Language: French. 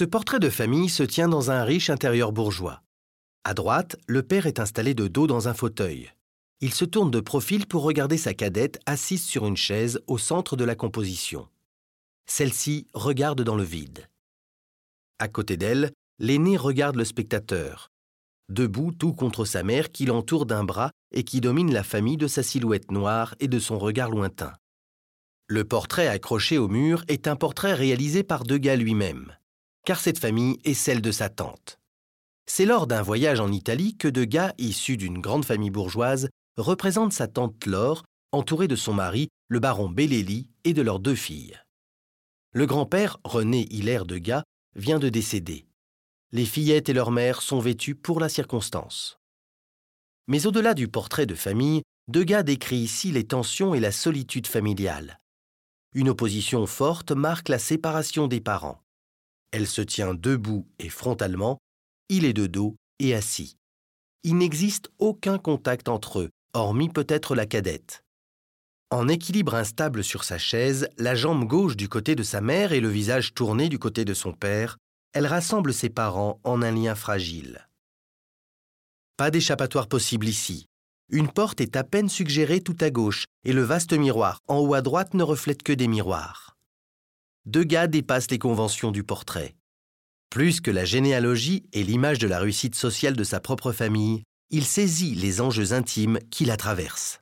Ce portrait de famille se tient dans un riche intérieur bourgeois. À droite, le père est installé de dos dans un fauteuil. Il se tourne de profil pour regarder sa cadette assise sur une chaise au centre de la composition. Celle-ci regarde dans le vide. À côté d'elle, l'aîné regarde le spectateur, debout tout contre sa mère qui l'entoure d'un bras et qui domine la famille de sa silhouette noire et de son regard lointain. Le portrait accroché au mur est un portrait réalisé par Degas lui-même, car cette famille est celle de sa tante. C'est lors d'un voyage en Italie que Degas, issu d'une grande famille bourgeoise, représente sa tante Laure, entourée de son mari, le baron Bellelli, et de leurs deux filles. Le grand-père, René Hilaire Degas, vient de décéder. Les fillettes et leur mère sont vêtues pour la circonstance. Mais au-delà du portrait de famille, Degas décrit ici les tensions et la solitude familiale. Une opposition forte marque la séparation des parents. Elle se tient debout et frontalement, il est de dos et assis. Il n'existe aucun contact entre eux, hormis peut-être la cadette. En équilibre instable sur sa chaise, la jambe gauche du côté de sa mère et le visage tourné du côté de son père, elle rassemble ses parents en un lien fragile. Pas d'échappatoire possible ici. Une porte est à peine suggérée tout à gauche et le vaste miroir en haut à droite ne reflète que des miroirs. Degas dépasse les conventions du portrait. Plus que la généalogie et l'image de la réussite sociale de sa propre famille, il saisit les enjeux intimes qui la traversent.